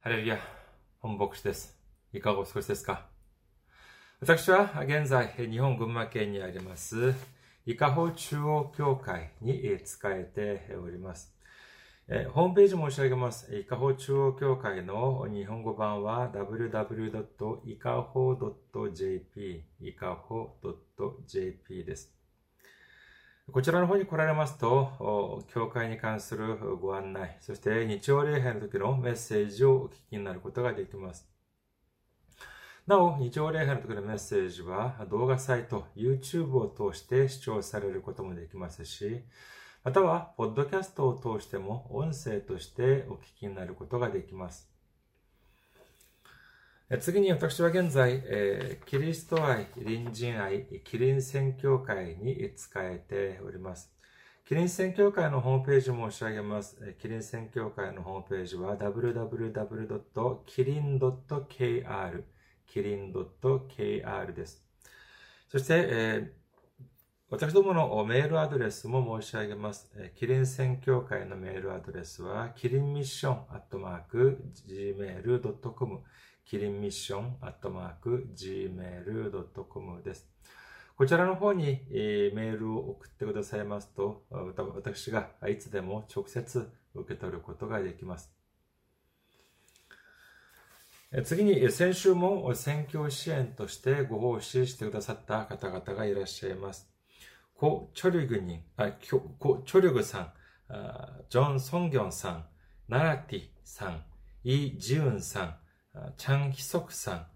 ハレルヤ、本牧師です。いかがお過ごしですか？私は現在、日本群馬県にあります、伊香保中央教会に仕えております。えホームページ申し上げます。伊香保中央教会の日本語版は www.ikaho.jp、いかほ .jp です。こちらの方に来られますと、教会に関するご案内、そして日曜礼拝の時のメッセージをお聞きになることができます。なお、日曜礼拝の時のメッセージは動画サイト、YouTube を通して視聴されることもできますし、または、ポッドキャストを通しても音声としてお聞きになることができます。次に私は現在、キリスト愛、隣人愛、キリン宣教会に仕えております。キリン宣教会のホームページ申し上げます。キリン宣教会のホームページは www.kirin.kr キリン .kr です。そして、えー私どものメールアドレスも申し上げます。キリン宣教会のメールアドレスは、キリンミッションアットマーク gmail.com キリンミッションアットマーク gmail.com です。こちらの方に、えーメールを送ってくださいますと、私がいつでも直接受け取ることができます。次に、先週も選挙支援としてご奉仕してくださった方々がいらっしゃいます。コ・チョリグに、あ、コ・チョリグさん、ジョン・ソンギョンさん、ナラティさん、イ・ジウンさん、チャン・ヒソクさん、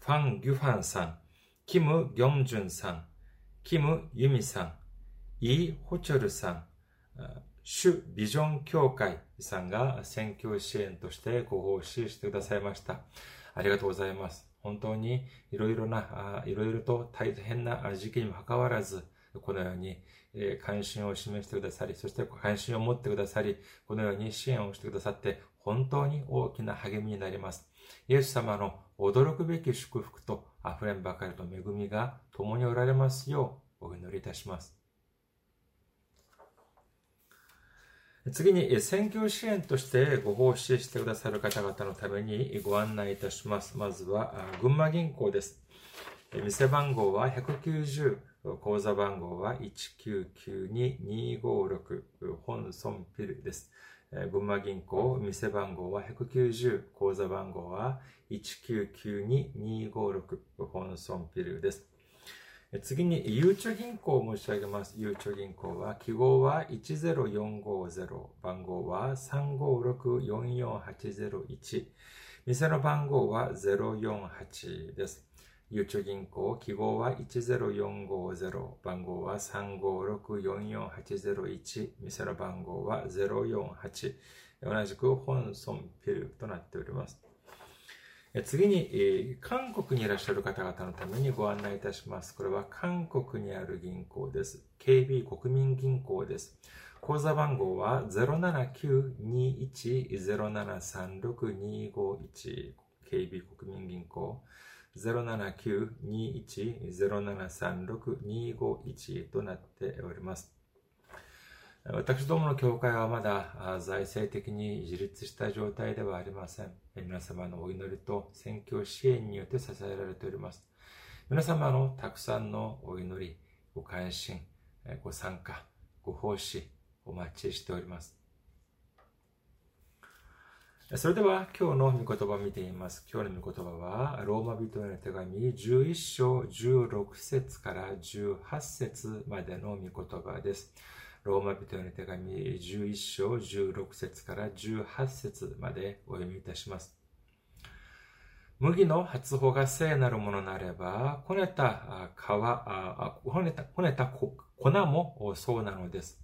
ファン・ギュファンさん、キム・ギョンジュンさん、キム・ユミさん、イ・ホチョルさん、主ビジョン協会さんが選挙支援としてご奉仕してくださいました。ありがとうございます。本当にいろいろな、いろいろと大変な時期にもかかわらず、このように、関心を示してくださり、そして関心を持ってくださり、このように支援をしてくださって、本当に大きな励みになります。イエス様の驚くべき祝福と溢れんばかりの恵みが共におられますようお祈りいたします。次に、選挙支援としてご奉仕してくださる方々のためにご案内いたします。まずは、群馬銀行です。店番号は190、口座番号は1992256、本村ピルです。群馬銀行、店番号は190、口座番号は1992256、本村ピルです。次に、ゆうちょ銀行を申し上げます。ゆうちょ銀行は、記号は10450、番号は356-44801、店の番号は048です。ゆうちょ銀行、記号は10450、番号は356-44801、店の番号は048、同じく本村ピルとなっております。次に、韓国にいらっしゃる方々のためにご案内いたします。これは韓国にある銀行です。KB 国民銀行です。口座番号は079-21-0736-251 KB 国民銀行079-21-0736-251となっております。私どもの教会はまだ財政的に自立した状態ではありません。皆様のお祈りと選挙支援によって支えられております。皆様のたくさんのお祈り、ご関心、ご参加、ご奉仕、お待ちしております。それでは今日の御言葉を見てみます。今日の御言葉は、ローマ人への手紙11章16節から18節までの御言葉です。ローマ人への手紙11章16節から18節までお読みいたします。麦の発穂が聖なるものなれば、こねた皮、こねたこねた粉もそうなのです。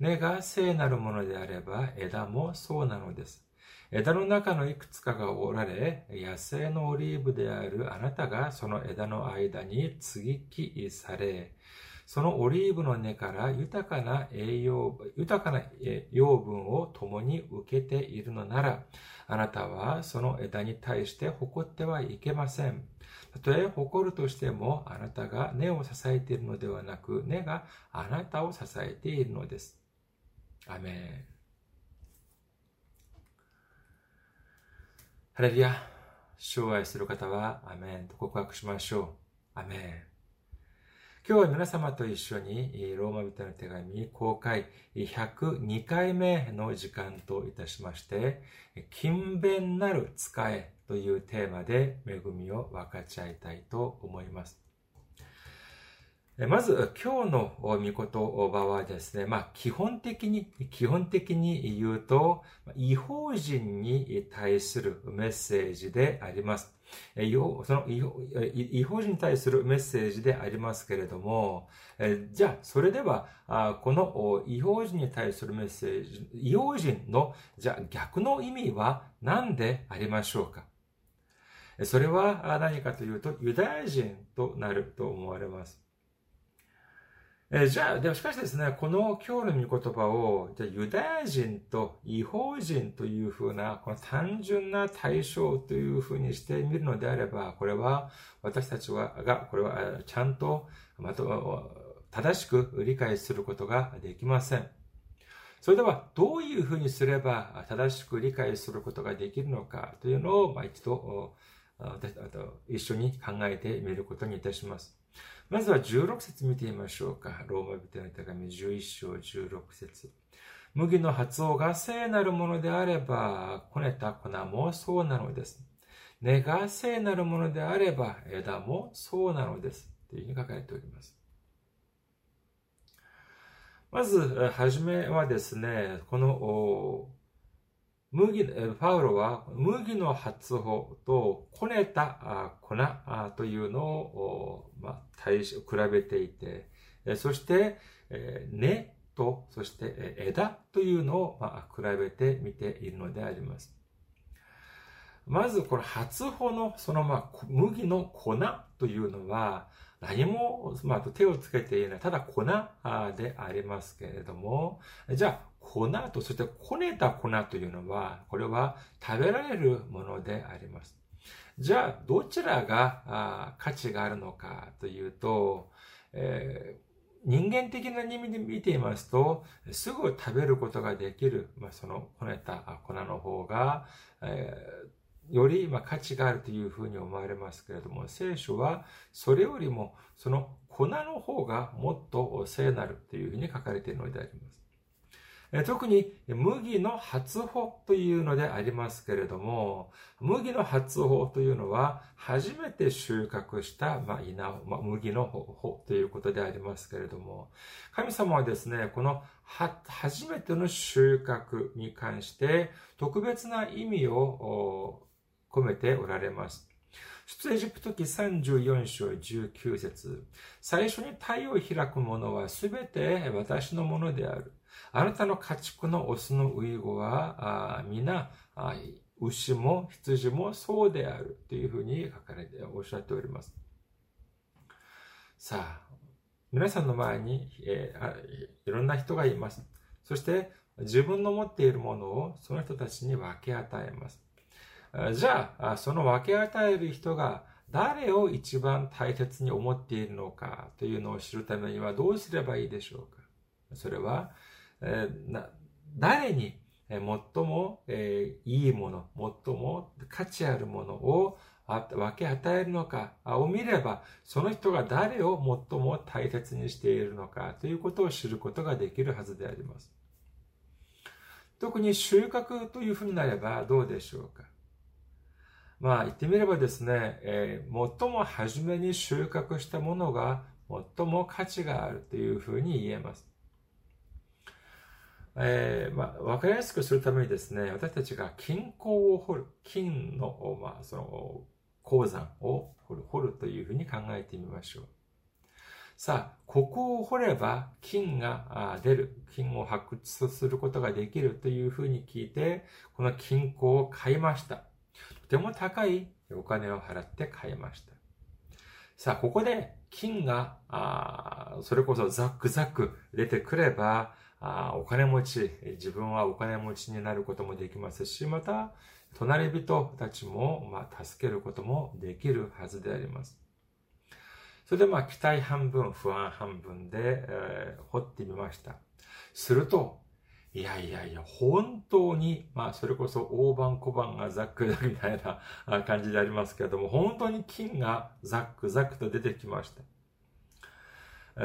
根が聖なるものであれば、枝もそうなのです。枝の中のいくつかが折られ、野生のオリーブであるあなたがその枝の間に接ぎ木され、そのオリーブの根から豊かな栄養、豊かな養分を共に受けているのなら、あなたはその枝に対して誇ってはいけません。たとえ誇るとしても、あなたが根を支えているのではなく、根があなたを支えているのです。アメン。ハレルヤ、主を愛する方は、アメンと告白しましょう。アメン。今日は皆様と一緒に、ローマ人の手紙公開102回目の時間といたしまして、勤勉なる使えというテーマで恵みを分かち合いたいと思います。まず、今日の御言葉はですね、まあ、基本的に、基本的に言うと、違法人に対するメッセージであります。その違法人に対するメッセージでありますけれども、じゃあ、それでは、この違法人に対するメッセージ、違法人の、じゃあ逆の意味は何でありましょうか？それは何かというと、ユダヤ人となると思われます。え、じゃあ、でもしかしですね、この今日の御言葉を、じゃユダヤ人と違法人というふうな、この単純な対象というふうにしてみるのであれば、これは私たちは、が、これはちゃんと、まと、正しく理解することができません。それでは、どういうふうにすれば正しく理解することができるのかというのを、まあ、一度、私と一緒に考えてみることにいたします。まずは16節見てみましょうか。ローマ人の手紙11章16節麦の発音が聖なるものであれば、こねた粉もそうなのです。根が聖なるものであれば、枝もそうなのです。というふうに書かれております。まず、はじめはですね、この麦、パウロは麦の発音とこねた粉というのを、まあ、比べていて、そして、根と、そして枝というのを、まあ、比べてみているのであります。まず、この発音の、その、まあ、麦の粉というのは、何も、まあ、手をつけていない、ただ粉でありますけれども、じゃあ、粉と、そしてこねた粉というのは、これは食べられるものであります。じゃあ、どちらが価値があるのかというと、えー人間的な意味で見ていますと、すぐ食べることができる、まあ、そのこねた粉の方が、えー、よりま価値があるというふうに思われますけれども、聖書はそれよりもその粉の方がもっと聖なるというふうに書かれているのであります。特に麦の初穂というのでありますけれども、麦の初穂というのは初めて収穫した、まあ、稲、まあ、麦の穂ということでありますけれども、神様はですね、この初めての収穫に関して特別な意味を込めておられます。出エジプト記34章19節最初に太陽を開くものはすべて私のものである。あなたの家畜のオスのウイゴは、皆、牛も羊もそうであるというふうに書かれておっしゃっております。さあ、皆さんの前に、えー、いろんな人がいます。そして自分の持っているものをその人たちに分け与えます。じゃあ、その分け与える人が誰を一番大切に思っているのかというのを知るためにはどうすればいいでしょうかそれは、えー、誰に最も、えー、いいもの、最も価値あるものを分け与えるのかを見れば、その人が誰を最も大切にしているのかということを知ることができるはずであります。特に収穫というふうになればどうでしょうか。まあ言ってみればですね、えー、最も初めに収穫したものが最も価値があるというふうに言えます。えー、まあ、わかりやすくするためにですね、私たちが金鉱を掘る、金の、まあ、その、鉱山を掘る、掘るというふうに考えてみましょう。さあ、ここを掘れば金が出る、金を発掘することができるというふうに聞いて、この金鉱を買いました。とても高いお金を払って買いました。さあ、ここで金が、それこそザックザック出てくれば、あお金持ち、自分はお金持ちになることもできますし、また、隣人たちも、まあ、助けることもできるはずであります。それで、まあ、期待半分、不安半分で、えー、掘ってみました。すると、いやいやいや、本当に、まあ、それこそ大判小判がザックザクみたいな感じでありますけれども、本当に金がザックザクと出てきました。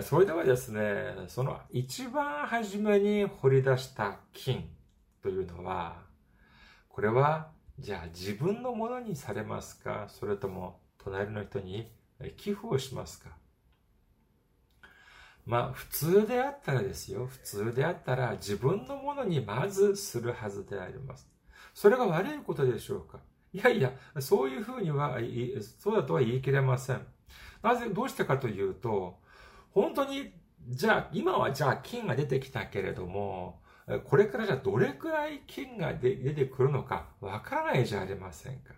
それではですね、その一番初めに掘り出した金というのは、これは、じゃあ自分のものにされますか？それとも隣の人に寄付をしますか？まあ普通であったらですよ。普通であったら自分のものにまずするはずであります。それが悪いことでしょうか？いやいや、そういうふうには、そうだとは言い切れません。なぜ、どうしてかというと、本当に、じゃあ、今はじゃあ金が出てきたけれども、これからじゃあどれくらい金が出てくるのかわからないじゃありませんか。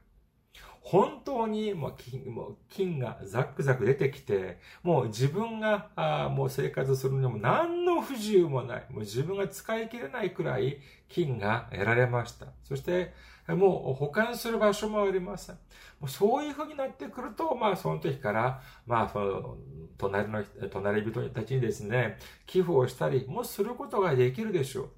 本当にもう金もう金がザックザク出てきて、もう自分があもう生活するにも何の不自由もない。もう自分が使い切れないくらい金が得られました。そして、もう保管する場所もありません。もうそういう風になってくると、まあその時から、まあその、隣の、隣人たちにですね、寄付をしたりもすることができるでしょう。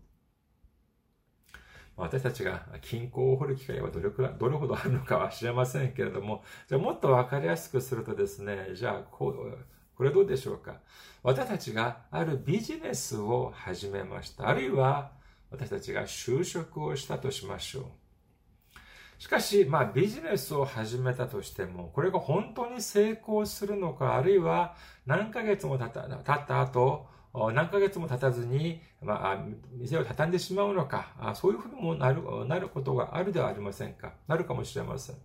私たちが均衡を掘る機会はどれくらい、どれほどあるのかは知れませんけれども、じゃあもっとわかりやすくするとですね、じゃあこう、これどうでしょうか？私たちがあるビジネスを始めました。あるいは私たちが就職をしたとしましょう。しかし、まあビジネスを始めたとしても、これが本当に成功するのか、あるいは何ヶ月も経った経った後、何ヶ月も経たずに、まあ、店を畳んでしまうのか、そういうふうにもなる、なることがあるではありませんか。なるかもしれません。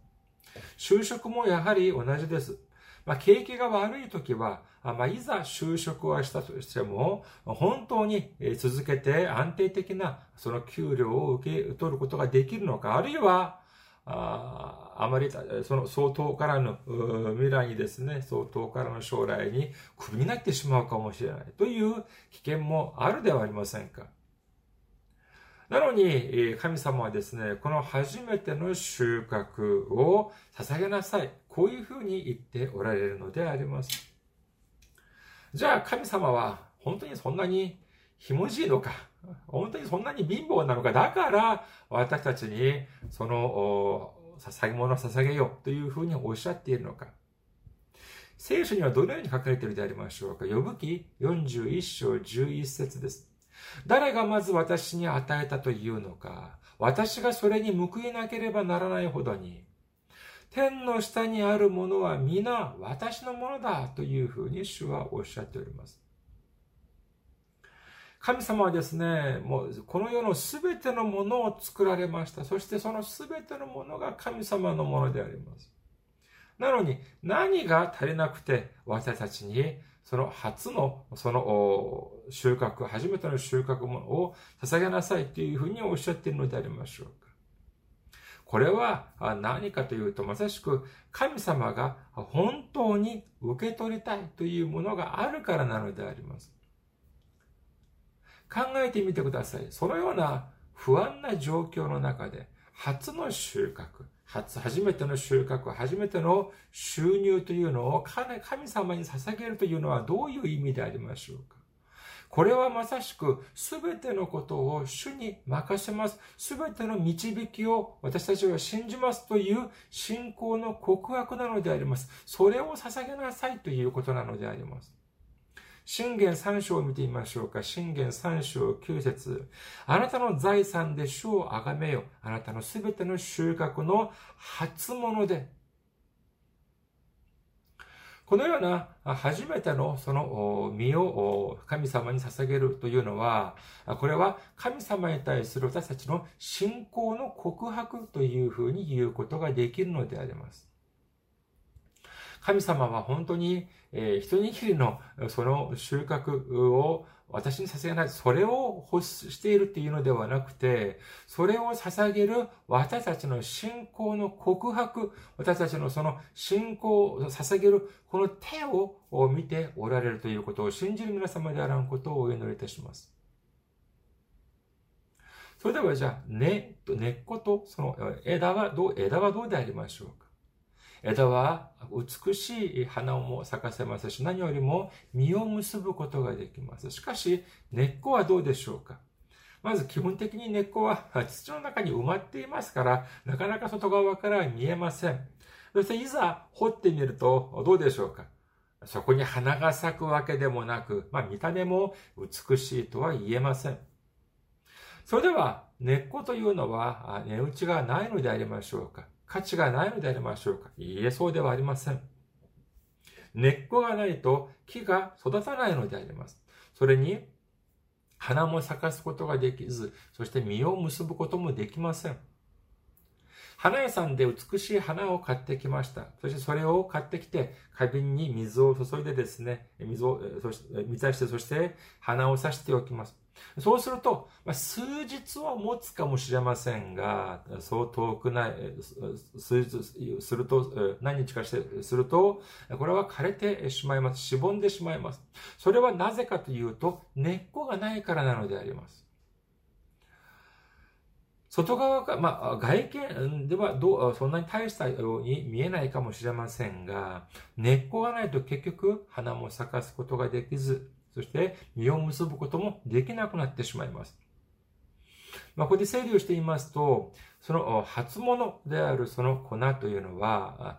就職もやはり同じです。まあ、景気が悪い時は、まあ、いざ就職はしたとしても、本当に続けて安定的なその給料を受け取ることができるのか、あるいは、ああまり、その相当からの未来にですね、相当からの将来にクビになってしまうかもしれないという危険もあるではありませんか。なのに、神様はですね、この初めての収穫を捧げなさい。こういうふうに言っておられるのであります。じゃあ神様は本当にそんなにひもじいのか本当にそんなに貧乏なのかだから私たちにその捧げ物を捧げようというふうにおっしゃっているのか聖書にはどのように書かれているでありましょうか呼ぶ記41章11節です。誰がまず私に与えたというのか、私がそれに報いなければならないほどに、天の下にあるものは皆私のものだというふうに主はおっしゃっております。神様はですね、もうこの世のすべてのものを作られました。そしてそのすべてのものが神様のものであります。なのに何が足りなくて私たちにその初のその収穫、初めての収穫ものを捧げなさいというふうにおっしゃっているのでありましょうか。これは何かというと、まさしく神様が本当に受け取りたいというものがあるからなのであります。考えてみてください。そのような不安な状況の中で、初の収穫、初、初めての収穫、初めての収入というのを神様に捧げるというのはどういう意味でありましょうか？これはまさしく全てのことを主に任せます。全ての導きを私たちは信じますという信仰の告白なのであります。それを捧げなさいということなのであります。信玄三章を見てみましょうか。信玄三章九節あなたの財産で主を崇めよ。あなたのすべての収穫の初物で。このような初めてのその身を神様に捧げるというのは、これは神様に対する私たちの信仰の告白というふうに言うことができるのであります。神様は本当に、えー、一握りのその収穫を私に捧げない。それを欲しているっていうのではなくて、それを捧げる私たちの信仰の告白、私たちのその信仰を捧げるこの手を見ておられるということを信じる皆様であらんことをお祈りいたします。それではじゃあ、根と根っことその枝はどう、枝はどうでありましょうか？枝は美しい花をも咲かせますし、何よりも実を結ぶことができます。しかし、根っこはどうでしょうかまず基本的に根っこは土の中に埋まっていますから、なかなか外側からは見えません。そしていざ掘ってみるとどうでしょうかそこに花が咲くわけでもなく、まあ見た目も美しいとは言えません。それでは根っこというのは値打ちがないのでありましょうか価値がないのでありましょうかいえ、そうではありません。根っこがないと木が育たないのであります。それに花も咲かすことができず、そして実を結ぶこともできません。花屋さんで美しい花を買ってきました。そしてそれを買ってきて、花瓶に水を注いでですね、水を、そして水出して、そして花を刺しておきます。そうすると、まあ、数日は持つかもしれませんが、そう遠くない、数日すると、何日かしてすると、これは枯れてしまいます。しぼんでしまいます。それはなぜかというと、根っこがないからなのであります。外側が、まあ、外見ではどう、そんなに大したように見えないかもしれませんが、根っこがないと結局花も咲かすことができず、そして実を結ぶこともできなくなってしまいます。まあ、ここで整理をしてみますと、その初物であるその粉というのは、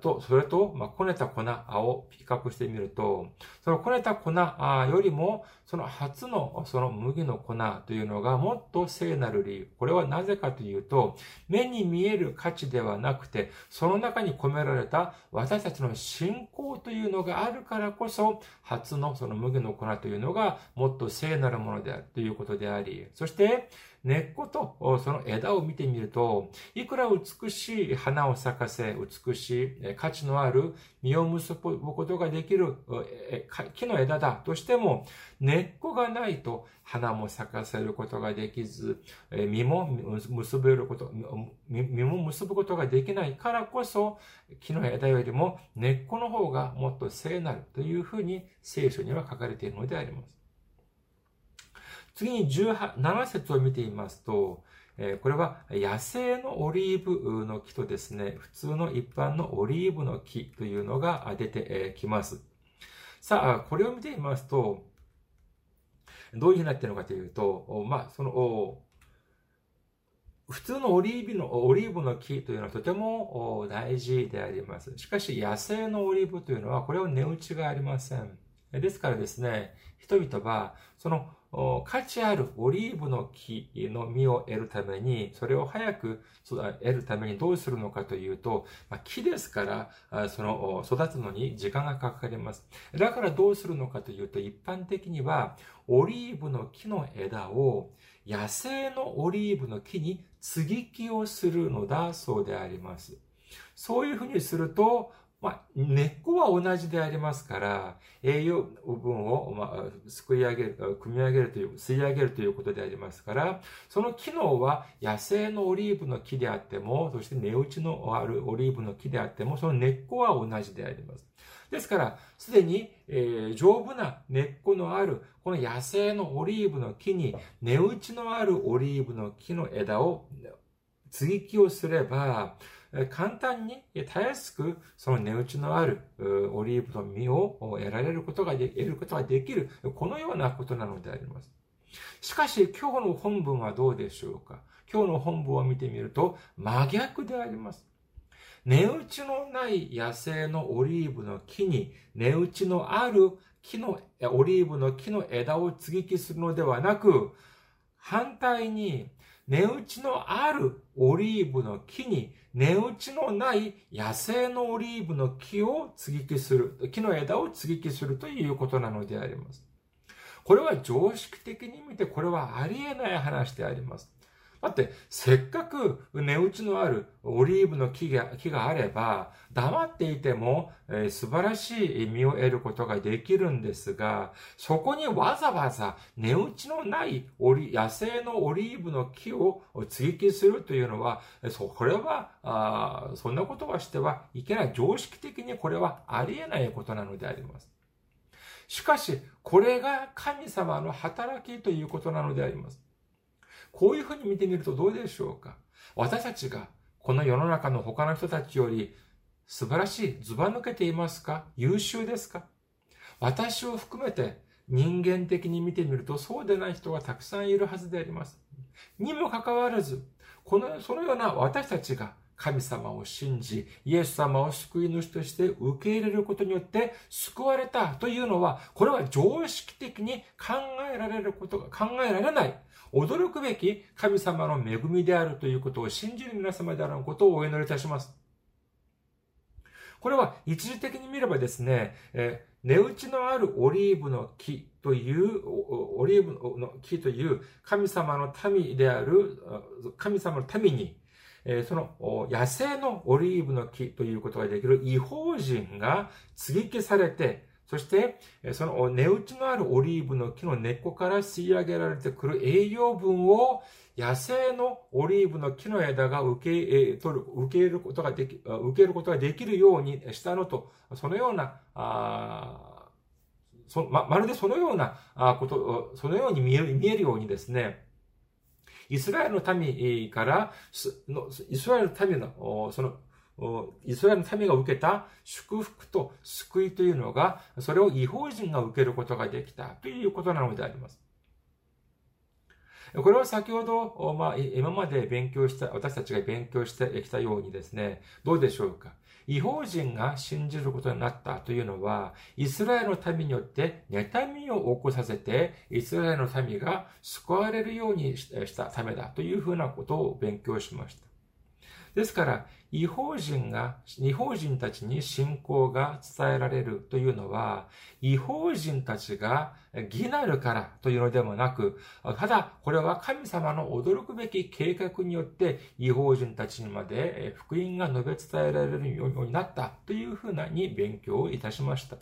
と、それと、まあ、こねた粉を比較してみると、そのこねた粉よりも、その初のその麦の粉というのがもっと聖なる理由。これはなぜかというと、目に見える価値ではなくて、その中に込められた私たちの信仰というのがあるからこそ、初のその麦の粉というのがもっと聖なるものであるということであり、そして、根っことその枝を見てみると、いくら美しい花を咲かせ、美しい価値のある実を結ぶことができる木の枝だとしても、根っこがないと花も咲かせることができず、実も結べること、実も結ぶことができないからこそ、木の枝よりも根っこの方がもっと聖なるというふうに聖書には書かれているのであります。次に17節を見てみますと、これは野生のオリーブの木とですね、普通の一般のオリーブの木というのが出てきます。さあ、これを見てみますと、どういうふうになっているのかというと、まあ、その、普通のオリーブの、オリーブの木というのはとても大事であります。しかし、野生のオリーブというのは、これは値打ちがありません。ですからですね、人々は、その価値あるオリーブの木の実を得るために、それを早く得るためにどうするのかというと、まあ、木ですから、その育つのに時間がかかります。だからどうするのかというと、一般的には、オリーブの木の枝を野生のオリーブの木に接ぎ木をするのだそうであります。そういうふうにすると、まあ、根っこは同じでありますから、栄養分を、まあ、すくい上げる、組み上げるという、吸い上げるということでありますから、その機能は野生のオリーブの木であっても、そして値打ちのあるオリーブの木であっても、その根っこは同じであります。ですから、すでに、えー、丈夫な根っこのある、この野生のオリーブの木に、値打ちのあるオリーブの木の枝を接ぎ木をすれば、簡単に、たやすく、その値打ちのあるオリーブの実を得られることがで、得ることができる、このようなことなのであります。しかし、今日の本文はどうでしょうか？今日の本文を見てみると、真逆であります。値打ちのない野生のオリーブの木に、値打ちのある木の、オリーブの木の枝を接ぎ木するのではなく、反対に、値打ちのあるオリーブの木に値打ちのない野生のオリーブの木を接ぎ木する、木の枝を接ぎ木するということなのであります。これは常識的に見てこれはありえない話であります。だって、せっかく値打ちのあるオリーブの木が木があれば、黙っていても、えー、素晴らしい実を得ることができるんですが、そこにわざわざ値打ちのない野生のオリーブの木を追記するというのは、そこれはあ、そんなことはしてはいけない。常識的にこれはありえないことなのであります。しかし、これが神様の働きということなのであります。こういうふうに見てみるとどうでしょうか？私たちがこの世の中の他の人たちより素晴らしい、ずば抜けていますか？優秀ですか？私を含めて人間的に見てみるとそうでない人がたくさんいるはずであります。にもかかわらず、この、そのような私たちが神様を信じ、イエス様を救い主として受け入れることによって救われたというのは、これは常識的に考えられることが考えられない。驚くべき神様の恵みであるということを信じる皆様であることをお祈りいたします。これは一時的に見ればですね、え値打ちのあるオリーブの木という、オリーブの木という神様の民である、神様の民に、その野生のオリーブの木ということができる違法人が接ぎ木されて、そして、その値打ちのあるオリーブの木の根っこから吸い上げられてくる栄養分を野生のオリーブの木の枝が受け取る、受けることができ、受けることができるようにしたのと、そのような、あそま、まるでそのようなこと、そのように見える見えるようにですね、イスラエルの民から、イスラエルの民の、その、イスラエルの民が受けた祝福と救いというのが、それを違法人が受けることができたということなのであります。これは先ほど、まあ、今まで勉強した、私たちが勉強してきたようにですね、どうでしょうか。違法人が信じることになったというのは、イスラエルの民によって妬みを起こさせて、イスラエルの民が救われるようにしたためだというふうなことを勉強しました。ですから、違法人が、違法人たちに信仰が伝えられるというのは、違法人たちが義なるからというのでもなく、ただ、これは神様の驚くべき計画によって、違法人たちにまで福音が述べ伝えられるようになったというふうなに勉強をいたしました。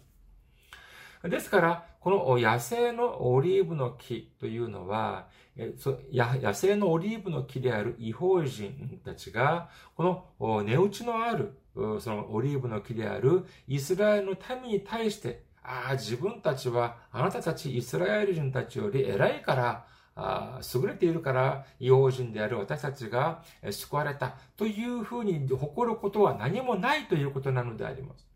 ですから、この野生のオリーブの木というのは、野生のオリーブの木である違法人たちが、この値打ちのある、そのオリーブの木であるイスラエルの民に対して、ああ、自分たちは、あなたたちイスラエル人たちより偉いから、あ優れているから、違法人である私たちが救われたというふうに誇ることは何もないということなのであります。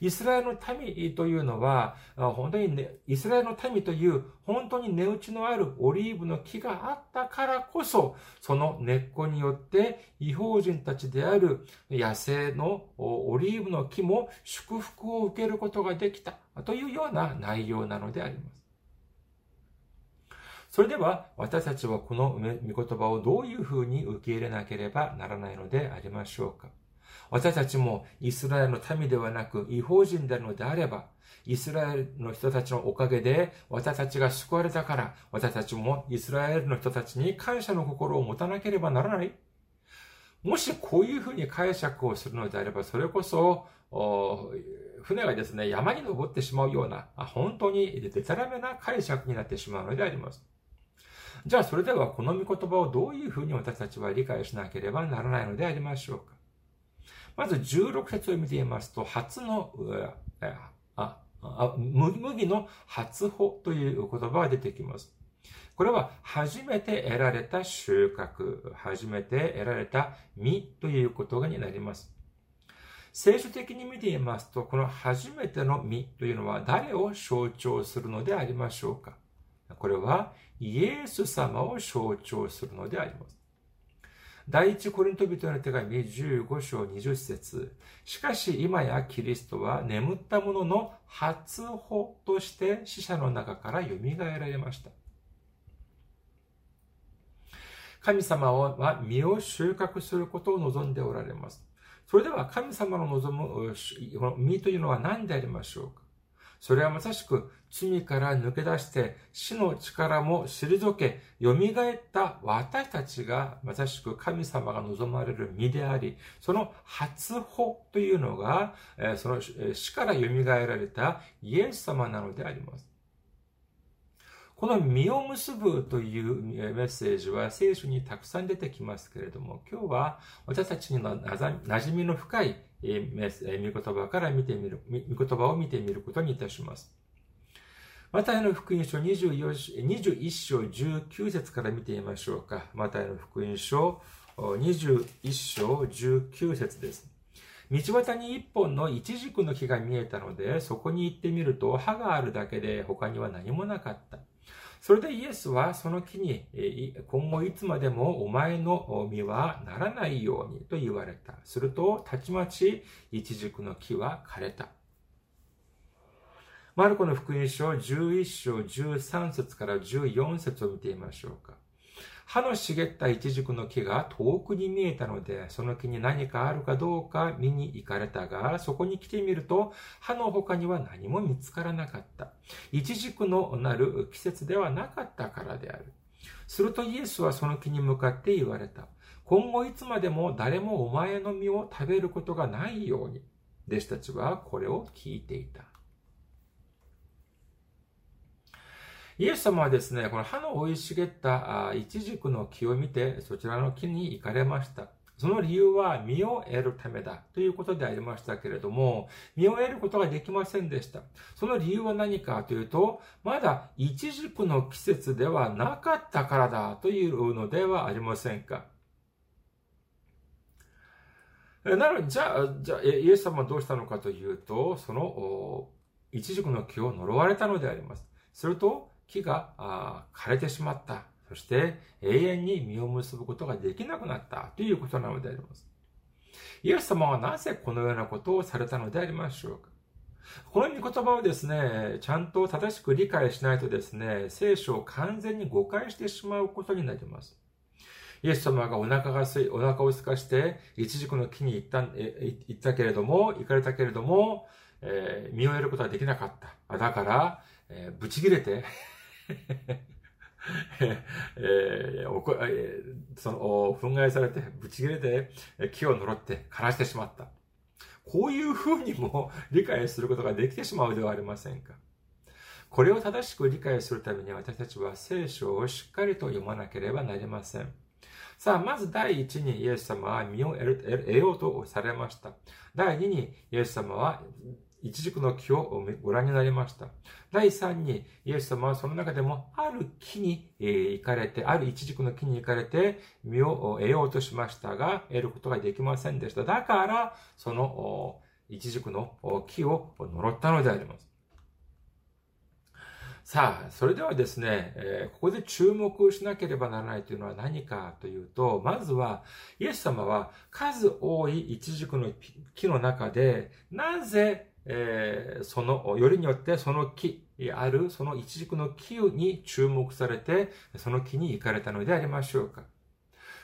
イスラエルの民というのは、本当に、ね、イスラエルの民という本当に値打ちのあるオリーブの木があったからこそ、その根っこによって違法人たちである野生のオリーブの木も祝福を受けることができたというような内容なのであります。それでは私たちはこの御言葉をどういうふうに受け入れなければならないのでありましょうか私たちもイスラエルの民ではなく違法人であるのであれば、イスラエルの人たちのおかげで私たちが救われたから、私たちもイスラエルの人たちに感謝の心を持たなければならない。もしこういうふうに解釈をするのであれば、それこそ、船がですね、山に登ってしまうような、本当にデタラメな解釈になってしまうのであります。じゃあ、それではこの御言葉をどういうふうに私たちは理解しなければならないのでありましょうか。まず16節を見てみますと、初の、ああ麦の初穂という言葉が出てきます。これは初めて得られた収穫、初めて得られた実ということになります。聖書的に見てみますと、この初めての実というのは誰を象徴するのでありましょうかこれはイエス様を象徴するのであります。第一コリント人への手紙15章20節しかし今やキリストは眠った者の初歩として死者の中から蘇られました。神様は身を収穫することを望んでおられます。それでは神様の望む身というのは何でありましょうか？それはまさしく罪から抜け出して死の力も退け、蘇った私たちがまさしく神様が望まれる身であり、その初歩というのが、その死から蘇られたイエス様なのであります。この実を結ぶというメッセージは聖書にたくさん出てきますけれども、今日は私たちに馴染みの深い御言葉から見てみる、御言葉を見てみることにいたします。マタイの福音書21章19節から見てみましょうか。マタイの福音書21章19節です。道端に一本のイチジクの木が見えたので、そこに行ってみると葉があるだけで他には何もなかった。それでイエスはその木に、今後いつまでもお前の実はならないようにと言われた。すると、たちまち、イチジクの木は枯れた。マルコの福音書11章13節から14節を見てみましょうか。葉の茂ったイチジクの木が遠くに見えたので、その木に何かあるかどうか見に行かれたが、そこに来てみると、葉の他には何も見つからなかった。イチジクのなる季節ではなかったからである。するとイエスはその木に向かって言われた。今後いつまでも誰もお前の実を食べることがないように。弟子たちはこれを聞いていた。イエス様はですね、この葉の生い茂ったイチジクの木を見て、そちらの木に行かれました。その理由は実を得るためだということでありましたけれども、実を得ることができませんでした。その理由は何かというと、まだイチジクの季節ではなかったからだというのではありませんか。なので、じゃあ、じゃあ、イエス様はどうしたのかというと、その、イチジクの木を呪われたのであります。すると、木が枯れてしまった。そして永遠に実を結ぶことができなくなったということなのであります。イエス様はなぜこのようなことをされたのでありましょうかこの御言葉をですね、ちゃんと正しく理解しないとですね、聖書を完全に誤解してしまうことになります。イエス様がお腹がすい、お腹を空かして、一軸の木に行った、行ったけれども、行かれたけれども、えー、身を得ることができなかった。だから、えー、ぶち切れて えー、おこえー、その、憤慨されて、ぶち切れて、木を呪って枯らしてしまった。こういう風にも 理解することができてしまうではありませんか。これを正しく理解するために私たちは聖書をしっかりと読まなければなりません。さあ、まず第一にイエス様は身を得ようとされました。第二にイエス様は一軸の木をご覧になりました。第三に、イエス様はその中でもある木に行かれて、ある一軸の木に行かれて、実を得ようとしましたが、得ることができませんでした。だから、その一軸の木を呪ったのであります。さあ、それではですね、ここで注目しなければならないというのは何かというと、まずは、イエス様は数多い一軸の木の中で、なぜえー、その、よりによってその木、あるその一軸の木に注目されて、その木に行かれたのでありましょうか。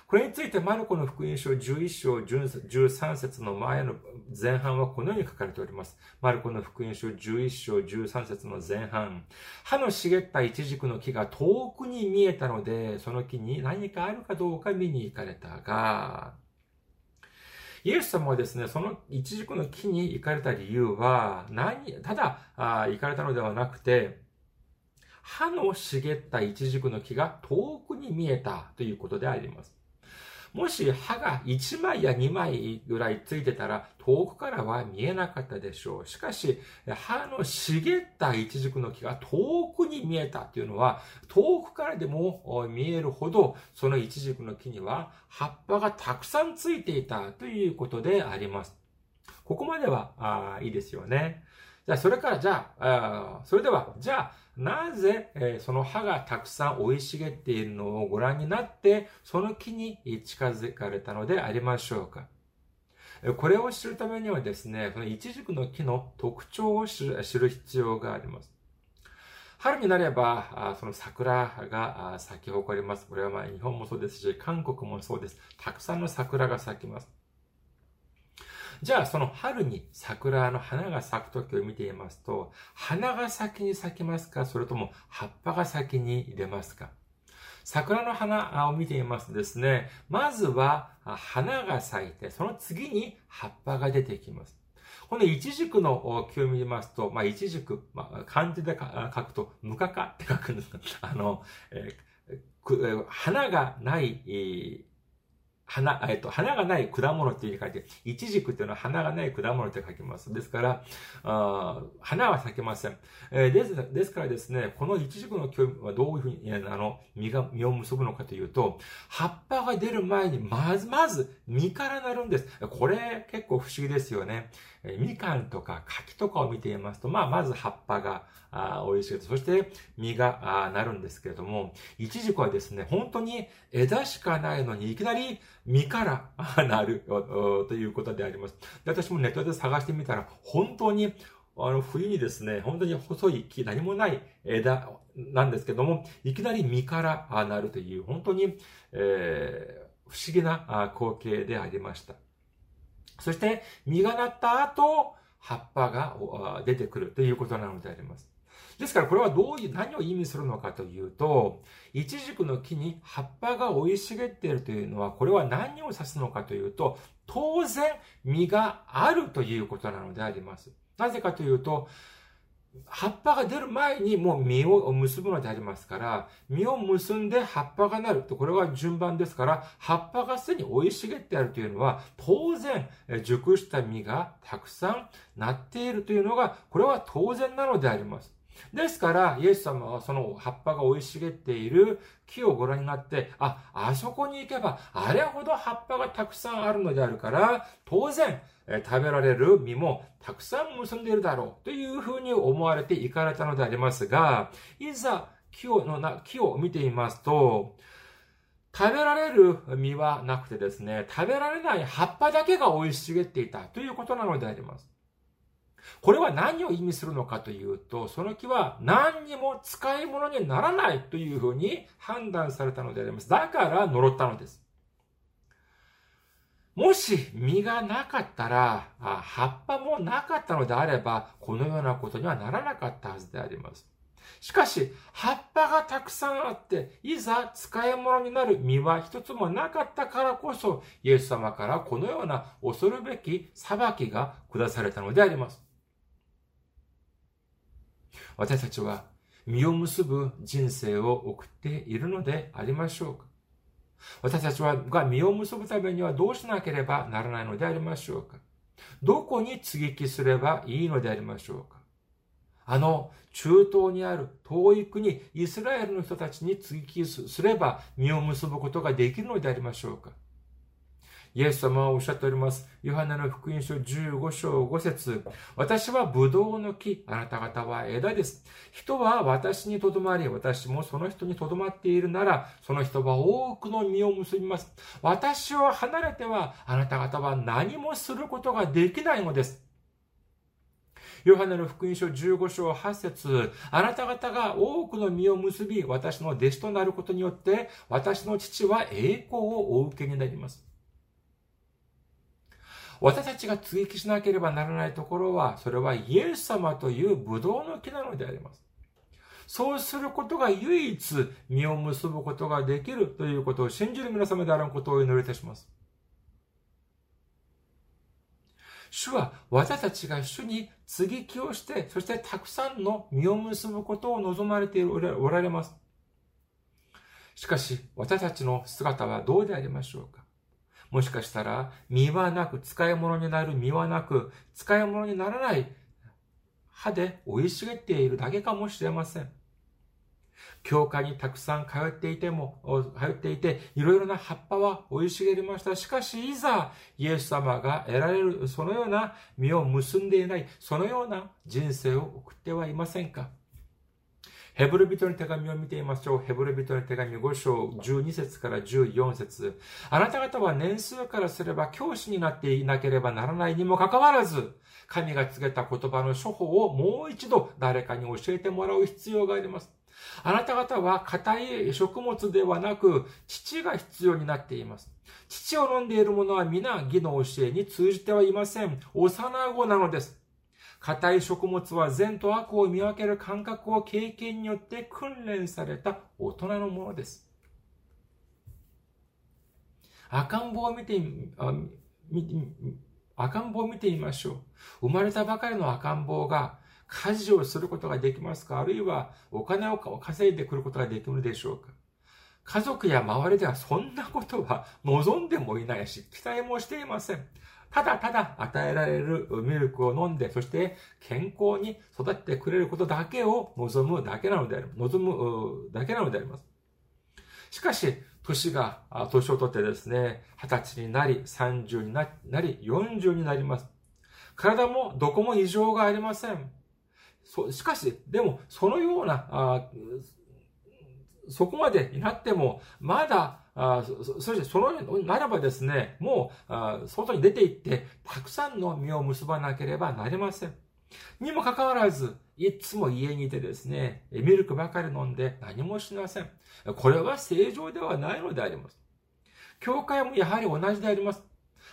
これについてマルコの福音書11章13節の前の前半はこのように書かれております。マルコの福音書11章13節の前半。歯の茂った一軸の木が遠くに見えたので、その木に何かあるかどうか見に行かれたが、イエス様はですね、その一軸の木に行かれた理由は、何、ただ、あ行かれたのではなくて、歯の茂った一軸の木が遠くに見えたということであります。もし歯が1枚や2枚ぐらいついてたら遠くからは見えなかったでしょう。しかし、歯の茂った一軸の木が遠くに見えたというのは、遠くからでも見えるほど、その一軸の木には葉っぱがたくさんついていたということであります。ここまではあいいですよね。じゃあ、それから、じゃあ、あそれでは、じゃあ、なぜ、え、その葉がたくさん生い茂っているのをご覧になって、その木に近づかれたのでありましょうかこれを知るためにはですね、このイチジクの木の特徴を知る必要があります。春になれば、その桜が咲き誇ります。これはまあ日本もそうですし、韓国もそうです。たくさんの桜が咲きます。じゃあ、その春に桜の花が咲く時を見ていますと、花が先に咲きますかそれとも葉っぱが先に入れますか？桜の花を見ていますとですね、まずは花が咲いて、その次に葉っぱが出てきます。この一軸の木を見ますと、まあ、一軸、まあ、漢字で書くと、無花化って書くんですが。あの、えー、花がない、花、えっと、花がない果物っていうに書いて、イチジクっていうのは花がない果物って書きます。ですから、あ花は咲けません。えー、です、ですからですね、このイチジクの木はどういうふうに、あの、実が、実を結ぶのかというと、葉っぱが出る前に、まず、まず、実からなるんです。これ、結構不思議ですよね。みかんとか柿とかを見ていますと、まあ、まず葉っぱが、あ美味しいです。そして、実がなるんですけれども、イチジクはですね、本当に枝しかないのに、いきなり実からなるということであります。で私もネットで探してみたら、本当にあの、冬にですね、本当に細い木、何もない枝なんですけども、いきなり実からなるという、本当に、えー、不思議な光景でありました。そして、実がなった後、葉っぱが出てくるということなのであります。ですからこれはどういう、何を意味するのかというと、イチジクの木に葉っぱが生い茂っているというのは、これは何を指すのかというと、当然実があるということなのであります。なぜかというと、葉っぱが出る前にもう実を結ぶのでありますから、実を結んで葉っぱがなると、これは順番ですから、葉っぱがすでに生い茂ってあるというのは、当然、熟した実がたくさんなっているというのが、これは当然なのであります。ですから、イエス様はその葉っぱが生い茂っている木をご覧になって、あ、あそこに行けば、あれほど葉っぱがたくさんあるのであるから、当然、食べられる実もたくさん結んでいるだろうというふうに思われて行かれたのでありますが、いざ木をのな木を見てみますと、食べられる実はなくてですね、食べられない葉っぱだけが生い茂っていたということなのであります。これは何を意味するのかというと、その木は何にも使い物にならないというふうに判断されたのであります。だから呪ったのです。もし実がなかったら、葉っぱもなかったのであれば、このようなことにはならなかったはずであります。しかし、葉っぱがたくさんあって、いざ使い物になる実は一つもなかったからこそ、イエス様からこのような恐るべき裁きが下されたのであります。私たちは実を結ぶ人生を送っているのでありましょうか私たちはが実を結ぶためにはどうしなければならないのでありましょうか？どこに接ぎ木すればいいのでありましょうか？あの中東にある遠い国イスラエルの人たちに接ぎ木すれば実を結ぶことができるのでありましょうか？イエス様はおっしゃっております。ヨハネの福音書15章5節私はブドウの木、あなた方は枝です。人は私にとどまり、私もその人にとどまっているなら、その人は多くの実を結びます。私を離れては、あなた方は何もすることができないのです。ヨハネの福音書15章8節あなた方が多くの実を結び、私の弟子となることによって、私の父は栄光をお受けになります。私たちが追記しなければならないところは、それはイエス様というブドウの木なのであります。そうすることが唯一実を結ぶことができるということを信じる皆様であることをお祈りいたします。主は私たちが主に接ぎ木をして、そしてたくさんの実を結ぶことを望まれておられます。しかし、私たちの姿はどうでありましょうか？もしかしたら、身はなく、使い物になる身はなく、使い物にならない歯で生い茂っているだけかもしれません。教会にたくさん通っていても、通っていて、いろいろな葉っぱは生い茂りました。しかし、いざ、イエス様が得られる、そのような実を結んでいない、そのような人生を送ってはいませんか？ヘブル人の手紙を見てみましょう。ヘブル人の手紙5章12節から14節あなた方は年数からすれば教師になっていなければならないにもかかわらず、神が告げた言葉の処方をもう一度誰かに教えてもらう必要があります。あなた方は硬い食物ではなく、父が必要になっています。父を飲んでいる者は皆義の教えに通じてはいません。幼子なのです。硬い食物は善と悪を見分ける感覚を経験によって訓練された大人のものです。赤ん坊を見て赤ん坊を見てみましょう。生まれたばかりの赤ん坊が家事をすることができますか？あるいはお金を稼いでくることができるでしょうか？家族や周りではそんなことは望んでもいないし、期待もしていません。ただただ与えられるミルクを飲んで、そして健康に育ってくれることだけを望むだけなのである。望むだけなのであります。しかし、年が、年をとってですね、二十歳になり、三十になり、四十になります。体もどこも異常がありません。そしかし、でも、そのような、あそこまでになっても、まだ、あそそしてそのようならばですね、もうあ外に出て行って、たくさんの実を結ばなければなりません。にもかかわらず、いつも家にいてですね、ミルクばかり飲んで何もしません。これは正常ではないのであります。教会もやはり同じであります。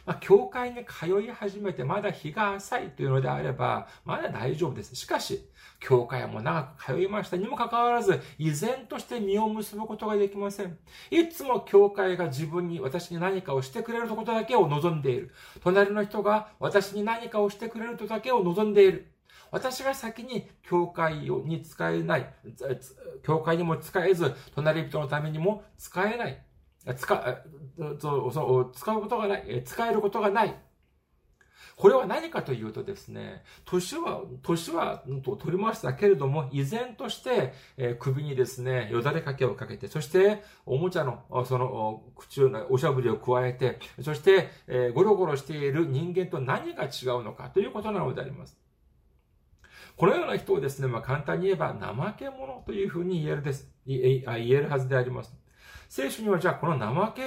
まあ、教会に通い始めてまだ日が浅いというのであれば、まだ大丈夫です。しかし、教会も長く通いましたにもかかわらず、依然として実を結ぶことができません。いつも教会が自分に、私に何かをしてくれることだけを望んでいる。隣の人が私に何かをしてくれることだけを望んでいる。私が先に教会に使えない、教会にも使えず、隣人のためにも使えない。使、そう使うことがない、使えることがない。これは何かというとですね、年は、年は取りましたけれども、依然として、え、首にですね、よだれかけをかけて、そして、おもちゃの、その、口を、おしゃぶりを加えて、そして、えー、ゴロゴロしている人間と何が違うのかということなのであります。このような人をですね、まあ、簡単に言えば、怠け者というふうに言えるです、言えるはずであります。聖書にはじゃあこの怠け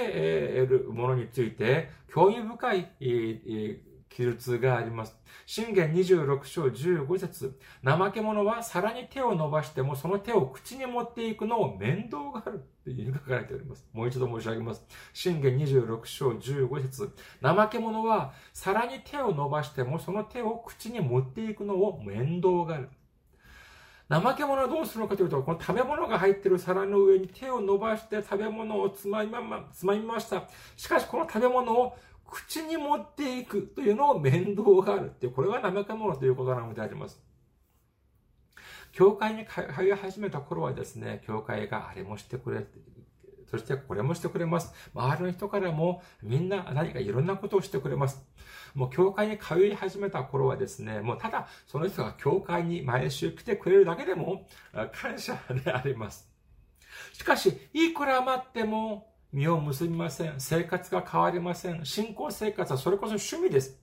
るものについて興味深い記述があります。信玄26章15節怠け者は皿に手を伸ばしてもその手を口に持っていくのを面倒があるという書かれております。もう一度申し上げます。信玄26章15節怠け者は皿に手を伸ばしてもその手を口に持っていくのを面倒がある。怠け者はどうするのかというと、この食べ物が入っている皿の上に手を伸ばして食べ物をつまみま、つまみました。しかし、この食べ物を口に持っていくというのを面倒があるって、これが怠け者ということなのであります。教会に通い始めた頃はですね、教会があれもしてくれ、そしてこれもしてくれます。周りの人からもみんな何かいろんなことをしてくれます。もう教会に通い始めた頃はですね、もうただその人が教会に毎週来てくれるだけでも感謝であります。しかし、いくら余っても実を結びません。生活が変わりません。信仰生活はそれこそ趣味です。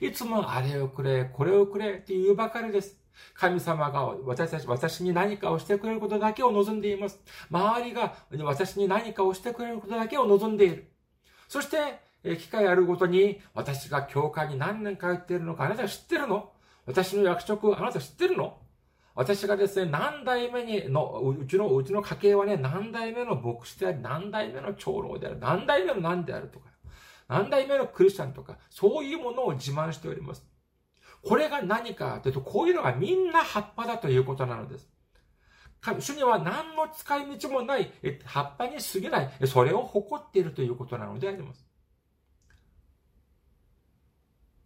いつもあれをくれ、これをくれって言うばかりです。神様が私たち、私に何かをしてくれることだけを望んでいます。周りが私に何かをしてくれることだけを望んでいる。そして、機会あるごとに、私が教会に何年通っているのか、あなた知ってるの？私の役職、あなた知ってるの？私がですね、何代目にの、うちの、うちの家系はね、何代目の牧師であり、何代目の長老である、何代目の何であるとか、何代目のクリスチャンとか、そういうものを自慢しております。これが何かというと、こういうのがみんな葉っぱだということなのです。主には何の使い道もない葉っぱに過ぎない、それを誇っているということなのであります。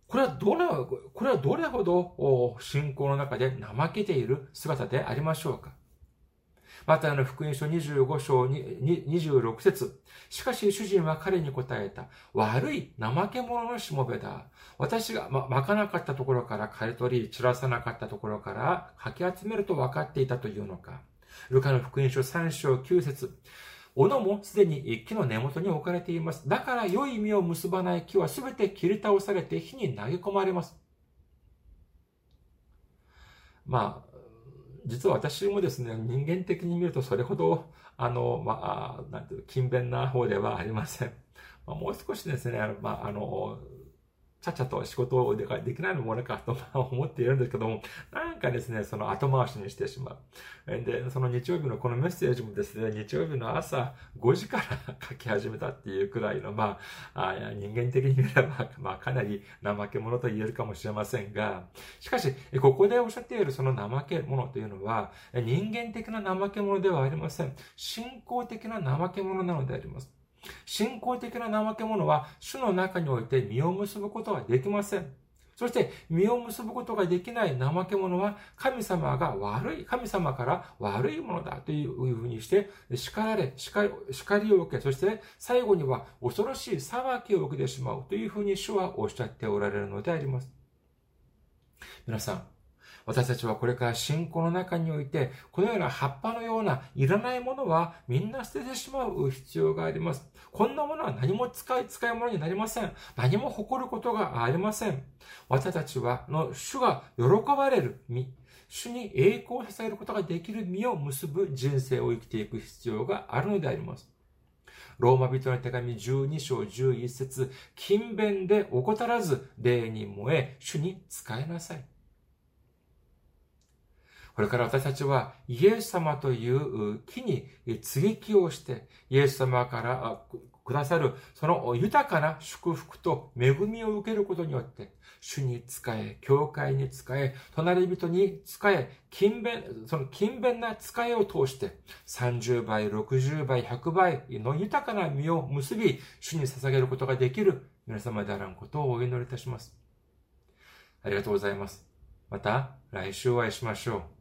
これはどの、これはどれほど信仰の中で怠けている姿でありましょうかまたあの福音書25章26節しかし主人は彼に答えた。悪い怠け者のしもべだ。私が、ま、巻かなかったところから刈り取り、散らさなかったところからかき集めると分かっていたというのか。ルカの福音書3章9節斧もすでに木の根元に置かれています。だから良い実を結ばない木はすべて切り倒されて火に投げ込まれます。まあ、実は私もですね、人間的に見るとそれほど、あの、まあ、なんていう、勤勉な方ではありません。まあ、もう少しですね、まあ、あの、ちゃちゃと仕事をできないのものかと思っているんですけども、なんかですね、その後回しにしてしまう。で、その日曜日のこのメッセージもですね、日曜日の朝5時から書き始めたっていうくらいの、まあ、あ人間的に見れば、まあ、かなり怠け者と言えるかもしれませんが、しかし、ここでおっしゃっているその怠け者というのは、人間的な怠け者ではありません。信仰的な怠け者なのであります。信仰的な怠け者は主の中において実を結ぶことはできません。そして実を結ぶことができない怠け者は神様が悪い、神様から悪いものだというふうにして叱られ、叱りを受け、そして最後には恐ろしい裁きを受けてしまうというふうに主はおっしゃっておられるのであります。皆さん、私たちはこれから信仰の中において、このような葉っぱのようないらないものはみんな捨ててしまう必要があります。こんなものは何も使い、使い物になりません。何も誇ることがありません。私たちは、の主が喜ばれる身、主に栄光を捧げることができる身を結ぶ人生を生きていく必要があるのであります。ローマ人の手紙12章11節勤勉で怠らず、霊に燃え、主に使いなさい。これから私たちはイエス様という木に接ぎ木をして、イエス様からくださるその豊かな祝福と恵みを受けることによって、主に仕え、教会に仕え、隣人に仕え、勤勉、その勤勉な仕えを通して、30倍、60倍、100倍の豊かな実を結び、主に捧げることができる皆様であらんことをお祈りいたします。ありがとうございます。また来週お会いしましょう。